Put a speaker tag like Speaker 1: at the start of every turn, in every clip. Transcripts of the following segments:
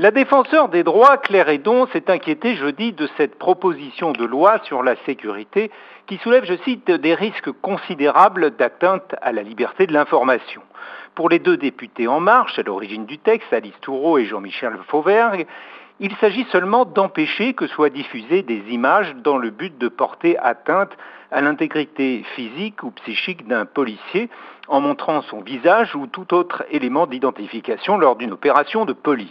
Speaker 1: La défenseur des droits, Claire Edon, s'est inquiétée jeudi de cette proposition de loi sur la sécurité qui soulève, je cite, des risques considérables d'atteinte à la liberté de l'information. Pour les deux députés En Marche, à l'origine du texte, Alice Toureau et Jean-Michel Fauvergue, il s'agit seulement d'empêcher que soient diffusées des images dans le but de porter atteinte à l'intégrité physique ou psychique d'un policier en montrant son visage ou tout autre élément d'identification lors d'une opération de police.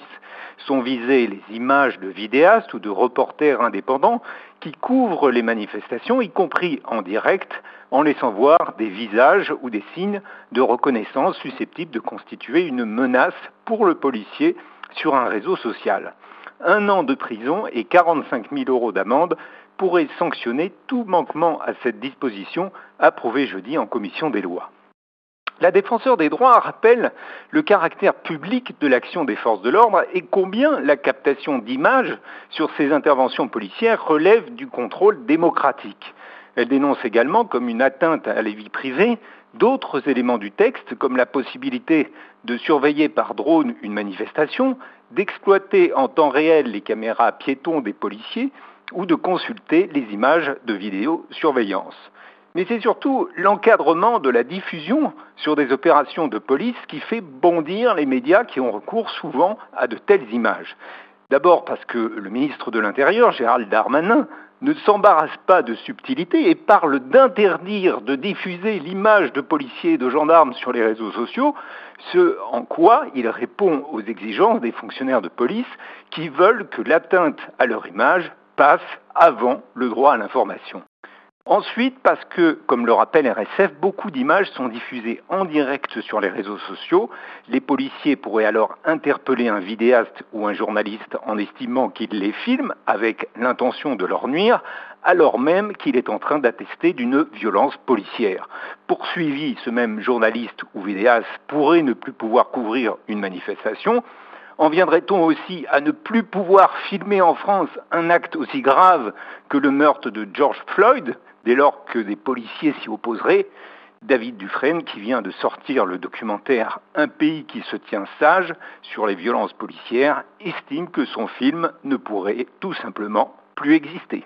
Speaker 1: Sont visées les images de vidéastes ou de reporters indépendants qui couvrent les manifestations, y compris en direct, en laissant voir des visages ou des signes de reconnaissance susceptibles de constituer une menace pour le policier sur un réseau social un an de prison et 45 000 euros d'amende pourraient sanctionner tout manquement à cette disposition approuvée jeudi en commission des lois. La défenseur des droits rappelle le caractère public de l'action des forces de l'ordre et combien la captation d'images sur ces interventions policières relève du contrôle démocratique. Elle dénonce également comme une atteinte à la vie privée d'autres éléments du texte, comme la possibilité de surveiller par drone une manifestation, d'exploiter en temps réel les caméras piétons des policiers ou de consulter les images de vidéosurveillance. Mais c'est surtout l'encadrement de la diffusion sur des opérations de police qui fait bondir les médias qui ont recours souvent à de telles images. D'abord parce que le ministre de l'Intérieur, Gérald Darmanin, ne s'embarrasse pas de subtilité et parle d'interdire de diffuser l'image de policiers et de gendarmes sur les réseaux sociaux, ce en quoi il répond aux exigences des fonctionnaires de police qui veulent que l'atteinte à leur image passe avant le droit à l'information. Ensuite, parce que, comme le rappelle RSF, beaucoup d'images sont diffusées en direct sur les réseaux sociaux. Les policiers pourraient alors interpeller un vidéaste ou un journaliste en estimant qu'il les filme avec l'intention de leur nuire, alors même qu'il est en train d'attester d'une violence policière. Poursuivi, ce même journaliste ou vidéaste pourrait ne plus pouvoir couvrir une manifestation. En viendrait-on aussi à ne plus pouvoir filmer en France un acte aussi grave que le meurtre de George Floyd? Dès lors que des policiers s'y opposeraient. David Dufresne, qui vient de sortir le documentaire Un pays qui se tient sage sur les violences policières, estime que son film ne pourrait tout simplement plus exister.